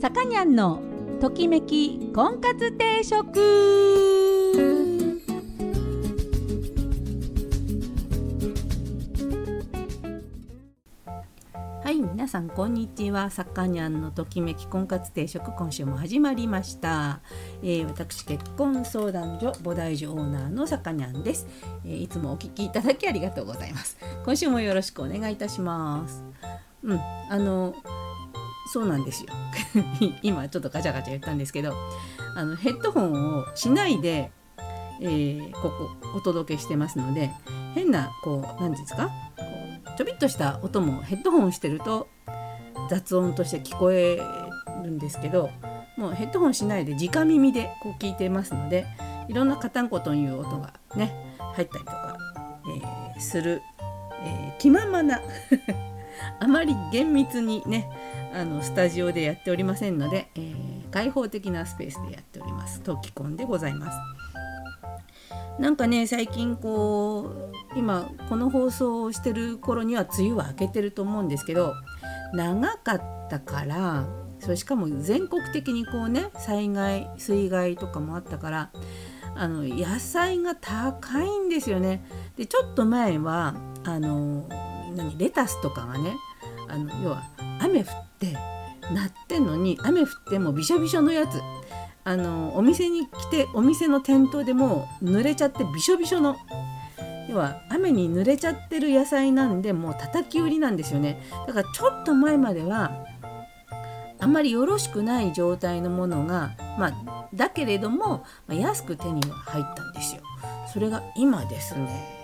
さかにゃんのときめき婚活定食。はい皆さんこんにちは。さかにゃんのときめき婚活定食今週も始まりました、えー私結婚相談所菩提所オーナーのさかにゃんです、えーいつもお聞きいただきありがとうございます。今週もよろしくお願いいたします。うんあのそうなんですよ。今ちょっとガチャガチャ言ったんですけどあのヘッドホンをしないで、えーここお届けしてますので変なこう何ですか？こうちょびっとした音もヘッドホンしてると雑音として聞こえるんですけどもうヘッドホンしないで直耳でこう聞いてますのでいろんなカタンコトンいう音がね入ったりとか、えーする、えー気ままなあまり厳密にねあのスタジオでやっておりませんので、えー開放的なスペースでやっておりますトキコンでございますなんかね最近こう今この放送をしてる頃には梅雨は明けてると思うんですけど長かったからそれしかも全国的にこうね災害水害とかもあったからあの野菜が高いんですよね。でちょっと前はあの何レタスとかがねあの要は雨降ってなってんのに雨降ってもびしょびしょのやつ。あのお店に来てお店の店頭でもう濡れちゃってびしょびしょの。要は雨に濡れちゃってる野菜なんでもう叩き売りなんですよね。だからちょっと前まではあんまりよろしくない状態のものがまあだけれども、まあ安く手に入ったんですよ。それが今ですね。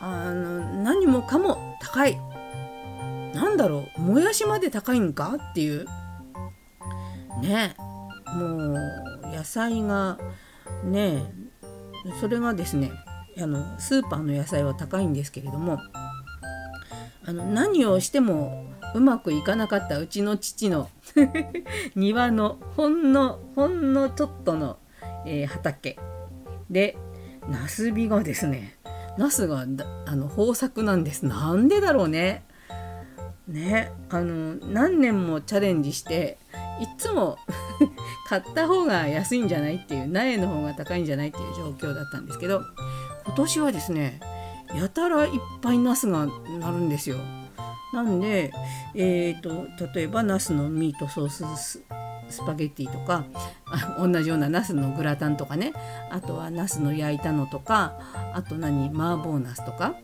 あの何かも高い。なんだろうもやしまで高いんかっていう。ねもう野菜がねそれがですねあのスーパーの野菜は高いんですけれどもあの何をしてもうまくいかなかったうちの父の 庭のほんのほんのちょっとの、えー畑でナスビがですねナスがあの豊作なんですなんでだろうねねあの何年もチャレンジしていっつも 買った方が安いんじゃないっていう苗の方が高いんじゃないっていう状況だったんですけど今年はですねやたらいっぱいナスがなるんですよ。なんで、えー、と例えばナスのミートソーススパゲッティとか同じようなナスのグラタンとかねあとはナスの焼いたのとかあと何麻婆ナスとか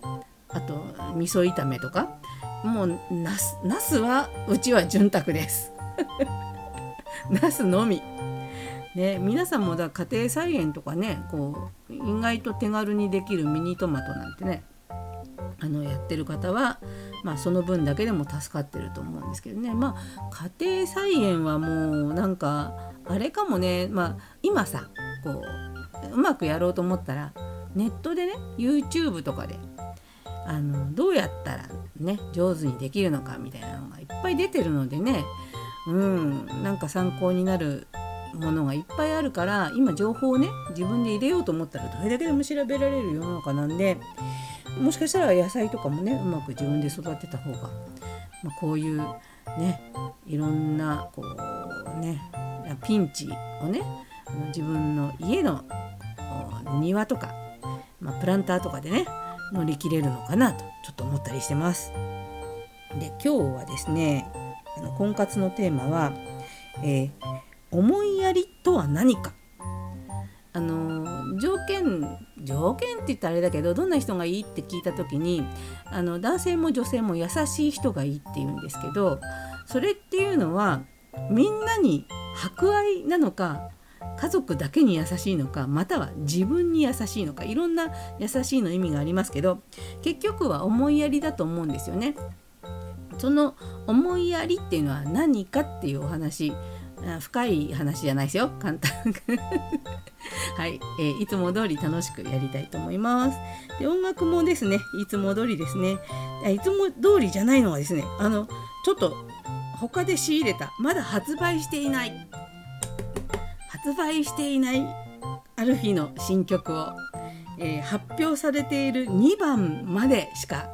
あと味噌炒めとかもうナスナスはうちは潤沢です。ナスのみ。ね、皆さんもだ家庭菜園とかねこう意外と手軽にできるミニトマトなんてねあのやってる方は、まあ、その分だけでも助かってると思うんですけどね。まあ家庭菜園はもうなんかあれかもね、まあ、今さこううまくやろうと思ったらネットでね YouTube とかであのどうやったらね上手にできるのかみたいなのがいっぱい出てるのでね。うんなんか参考になるものがいっぱいあるから今情報をね自分で入れようと思ったらどれだけでも調べられる世の中なんでもしかしたら野菜とかもねうまく自分で育てた方が、まあ、こういうねいろんなこうねピンチをね自分の家の庭とか、まあ、プランターとかでね乗り切れるのかなとちょっと思ったりしてます。で今日はですねあの婚活のテーマは、えー思いやりとは何かあの条件条件って言ったらあれだけどどんな人がいいって聞いた時にあの男性も女性も優しい人がいいって言うんですけどそれっていうのはみんなに博愛なのか家族だけに優しいのかまたは自分に優しいのかいろんな優しいの意味がありますけど結局は思いやりだと思うんですよね。その思いやりっていうのは何かっていうお話深い話じゃないですよ。簡単。はい、えーいつも通り楽しくやりたいと思います。で音楽もですねいつも通りですね。いつも通りじゃないのはですねあのちょっと他で仕入れたまだ発売していない発売していないある日の新曲を、えー発表されている2番までしか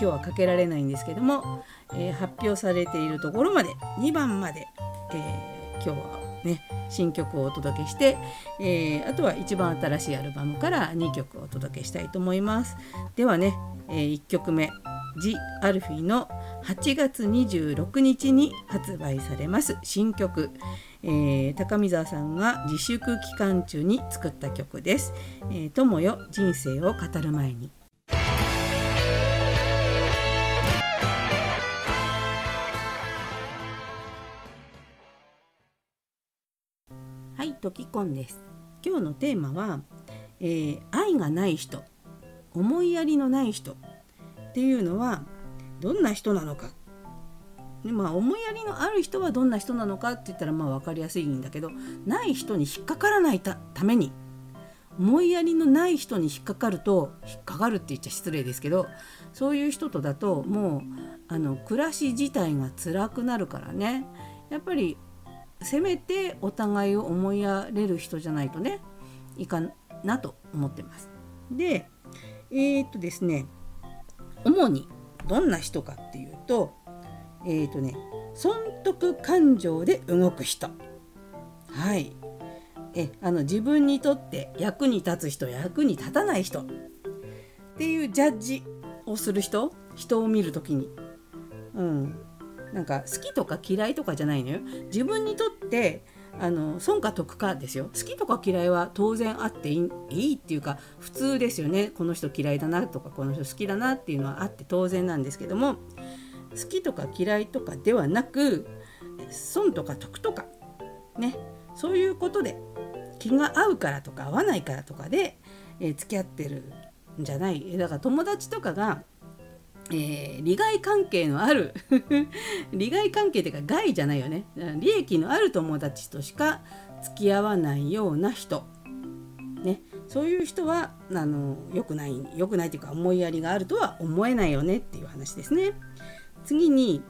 今日はかけられないんですけども、えー発表されているところまで2番までえー、今日はね新曲をお届けして、えー、あとは一番新しいアルバムから2曲お届けしたいと思います。ではね、えー、1曲目「ジ・アルフィの8月26日に発売されます。新曲、えー、高見沢さんが自粛期間中に作った曲です「えー、友よ人生を語る前に」はいトキコンです。今日のテーマは、えー、愛がない人思いやりのない人っていうのはどんな人なのか。でまあ思いやりのある人はどんな人なのかって言ったらまあ分かりやすいんだけどない人に引っかからないために思いやりのない人に引っかかると引っかかるって言っちゃ失礼ですけどそういう人とだともうあの暮らし自体が辛くなるからね。やっぱりせめてお互いを思いやれる人じゃないとねいかなと思ってます。でえー、っとですね主にどんな人かっていうとえっ、とね損得感情で動く人。はい。えあの自分にとって役に立つ人役に立たない人。っていうジャッジをする人人を見る時に。うん。なんか好きとか嫌いとかじゃないのよ。自分にとってあの損か得かですよ。好きとか嫌いは当然あっていいっていうか普通ですよね。この人嫌いだなとかこの人好きだなっていうのはあって当然なんですけども好きとか嫌いとかではなく損とか得とかね。そういうことで気が合うからとか合わないからとかで、えー、付き合ってるんじゃない。だから友達とかが、えー、利害関係のある利害関係っていうか害じゃないよね。利益のある友達としか付き合わないような人。ね。そういう人はあの良くない良くないというか思いやりがあるとは思えないよねっていう話ですね。次に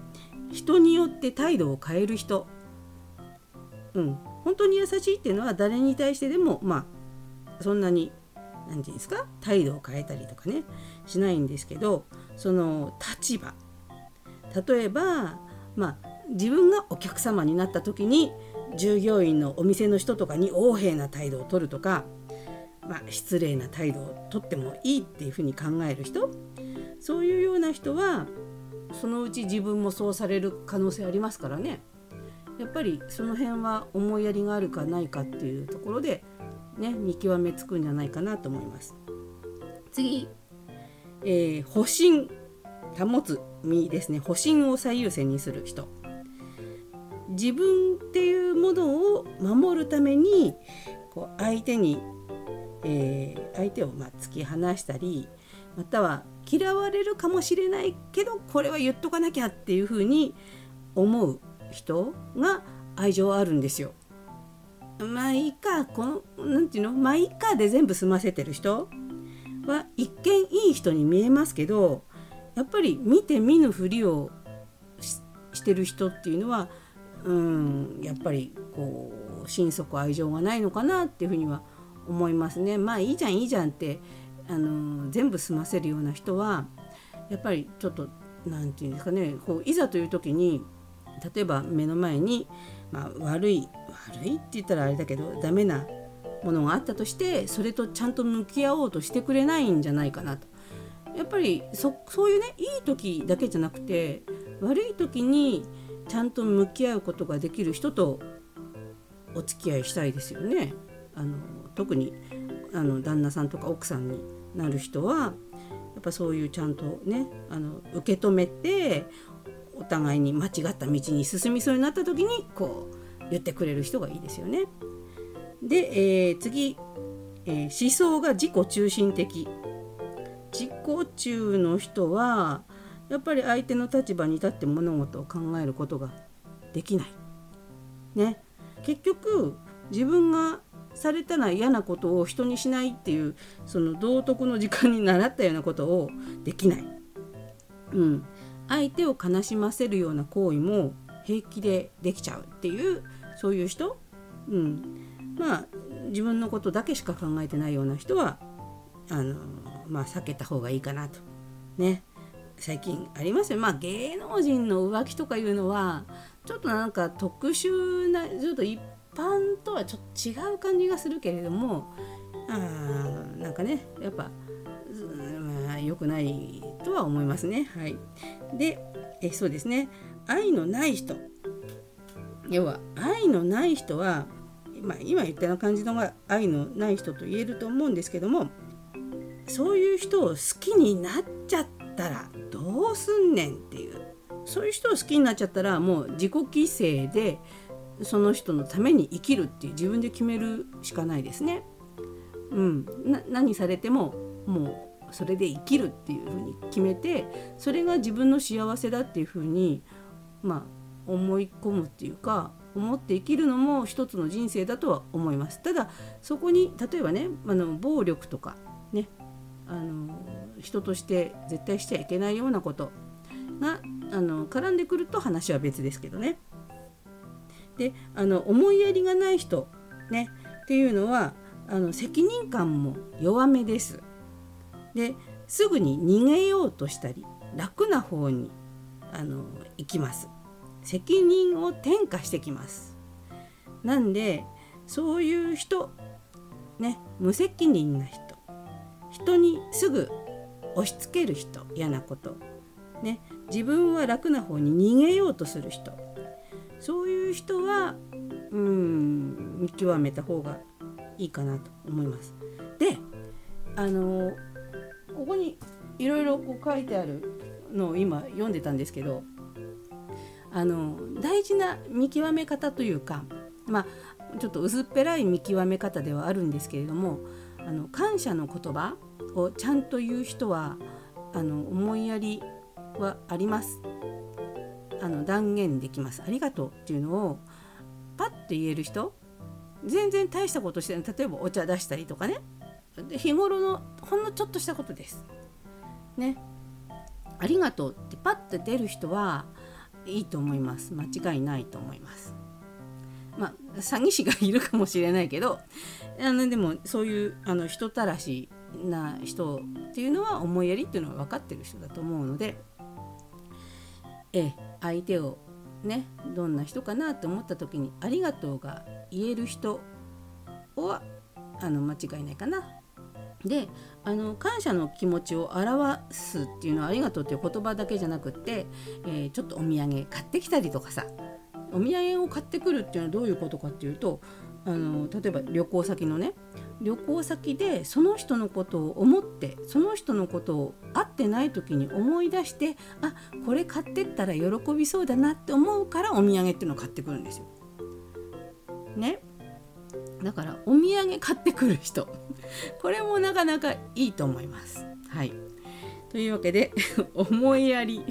人によって態度を変える人。うん。本当に優しいっていうのは誰に対してでもまあそんなに何て言うんですか？態度を変えたりとかねしないんですけどその立場。例えばまあ自分がお客様になった時に従業員のお店の人とかに横柄な態度を取るとか、まあ、失礼な態度をとってもいいっていうふうに考える人そういうような人はそのうち自分もそうされる可能性ありますからね。やっぱりその辺は思いやりがあるかないかっていうところでね見極めつくんじゃないかなと思います。次、えー、保身保つ身ですね。保身を最優先にする人。自分っていうものを守るためにこう相手に、えー、相手をま突き放したりまたは嫌われるかもしれないけどこれは言っとかなきゃっていうふうに思う人が愛情あるんですよ。まあいいかこの何て言うの？まあいいかで全部済ませてる人は一見いい人に見えますけどやっぱり見て見ぬふりをしてる人っていうのはうんやっぱりこう心底愛情がないのかなっていうふうには思いますね。まあいいじゃんいいじゃんってあの全部済ませるような人はやっぱりちょっと何て言うんですかねこういざという時に例えば目の前に、まあ、悪い悪いって言ったらあれだけどダメなものがあったとしてそれとちゃんと向き合おうとしてくれないんじゃないかなと。やっぱりそういうねいい時だけじゃなくて悪い時にちゃんと向き合うことができる人とお付き合いしたいですよね。あの特にあの旦那さんとか奥さんになる人はやっぱそういうちゃんとねあの受け止めてお互いに間違った道に進みそうになった時にこう言ってくれる人がいいですよね。で、えー、次、えー、思想が自己中心的自己中の人はやっぱり相手の立場に立って物事を考えることができない。ね、結局自分がされたら嫌なことを人にしないっていうその道徳の時間に習ったようなことをできない、うん、相手を悲しませるような行為も平気でできちゃうっていうそういう人、うん、まあ自分のことだけしか考えてないような人はあのまあ避けた方がいいかなと。ね。最近ありますよまあ芸能人の浮気とかいうのはちょっとなんか特殊なちょっと一般とはちょっと違う感じがするけれどもあなんかねやっぱまあくないとは思いますね。はい、でえそうですね。愛のない人。要は愛のない人は、まあ、今言ったような感じのが愛のない人と言えると思うんですけどもそういう人を好きになっちゃったらどうすんねんっていう。そういう人を好きになっちゃったらもう自己犠牲でその人のために生きるっていう自分で決めるしかないですね。うん、何されてももそれで生きるっていうふうに決めてそれが自分の幸せだっていうふうにまあ思い込むっていうか思って生きるのも一つの人生だとは思いますただそこに例えばねあの暴力とかねあの人として絶対しちゃいけないようなことがあの絡んでくると話は別ですけどね。であの思いやりがない人、ね、っていうのはあの責任感も弱めです。ですぐに逃げようとしたり楽な方にあの行きます。責任を転嫁してきます。なんでそういう人ね無責任な人人にすぐ押し付ける人嫌なことね自分は楽な方に逃げようとする人そういう人はうん見極めた方がいいかなと思います。であのここにいろいろ書いてあるのを今読んでたんですけどあの大事な見極め方というかまあちょっと薄っぺらい見極め方ではあるんですけれどもあの感謝の言葉をちゃんと言う人はあの思いやりはあります。あの断言できます。ありがとうっていうのをパッと言える人全然大したことしてない。例えばお茶出したりとかね。日頃のほんのちょっとしたことです。ね。ありがとうってパッと出る人はいいと思います。間違いないと思います。まあ詐欺師がいるかもしれないけどあのでもそういうあの人たらしな人っていうのは思いやりっていうのは分かってる人だと思うのでえ相手をねどんな人かなと思った時に「ありがとう」が言える人はあの間違いないかな。であの感謝の気持ちを表すっていうのは「ありがとう」っていう言葉だけじゃなくって、えー、ちょっとお土産買ってきたりとかさお土産を買ってくるっていうのはどういうことかっていうとあの例えば旅行先のね旅行先でその人のことを思ってその人のことを会ってない時に思い出してあこれ買ってったら喜びそうだなって思うからお土産っていうのを買ってくるんですよ。ねだからお土産買ってくる人。これもなかなかいいと思います。はい。というわけで 思いやり。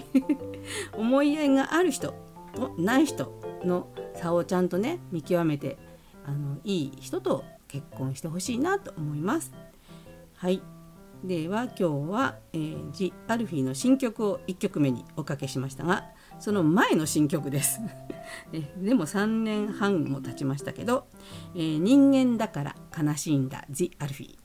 思いやりがある人とない人の差をちゃんとね見極めてあのいい人と結婚してほしいなと思います。はい。では今日は、えー、ジ・アルフィーの新曲を1曲目におかけしましたがその前の新曲です。でも3年半も経ちましたけど「えー、人間だから悲しいんだジ・アルフィー」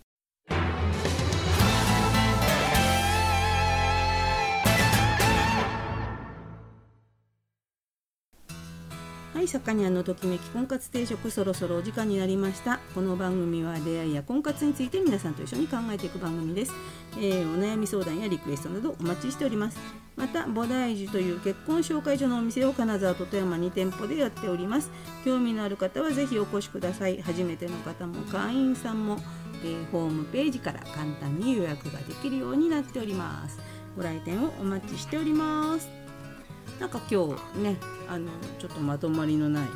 はい、さかにゃんのときめき婚活定食そろそろお時間になりました。この番組は出会いや婚活について皆さんと一緒に考えていく番組です、えー、お悩み相談やリクエストなどお待ちしております。また菩提寺という結婚紹介所のお店を金沢と富山2店舗でやっております。興味のある方はぜひお越しください。初めての方も会員さんも、えー、ホームページから簡単に予約ができるようになっております。ご来店をお待ちしております。なんか今日ねあのちょっとまとまりのない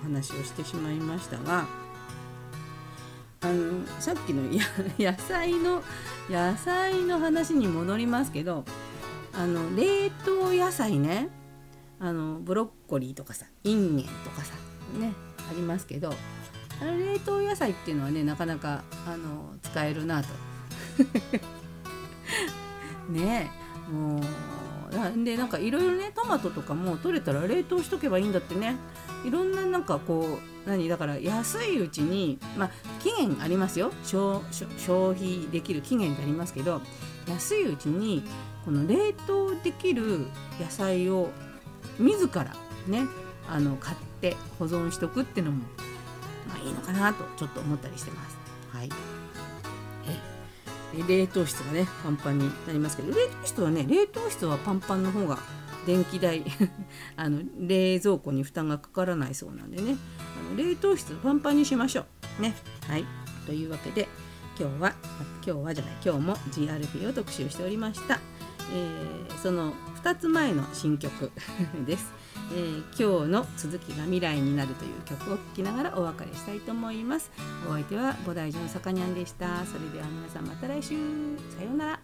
お話をしてしまいましたがあのさっきの 野菜の野菜の話に戻りますけどあの冷凍野菜ねあのブロッコリーとかさインゲンとかさねありますけどあの冷凍野菜っていうのはねなかなかあの使えるなと。ねもうでなんかいろいろねトマトとかも取れたら冷凍しとけばいいんだってね。いろんななんかこう何？だから安いうちにまあ期限ありますよ。消費できる期限ってありますけど安いうちにこの冷凍できる野菜を自らねあの買って保存しとくっていうのも、まあ、いいのかなとちょっと思ったりしてます。はい。冷凍室がねパンパンになりますけど冷凍室はね冷凍室はパンパンの方が電気代 あの冷蔵庫に負担がかからないそうなんでね。あの冷凍室パンパンにしましょう。ね。はい。というわけで今日は今日はじゃない今日も GRP を特集しておりました、えー、その2つ前の新曲 です、えー、今日の続きが未来になるという曲を聴きながらお別れしたいと思います。お相手は菩提寺のさかにゃんでした。それでは皆さんまた来週。さようなら。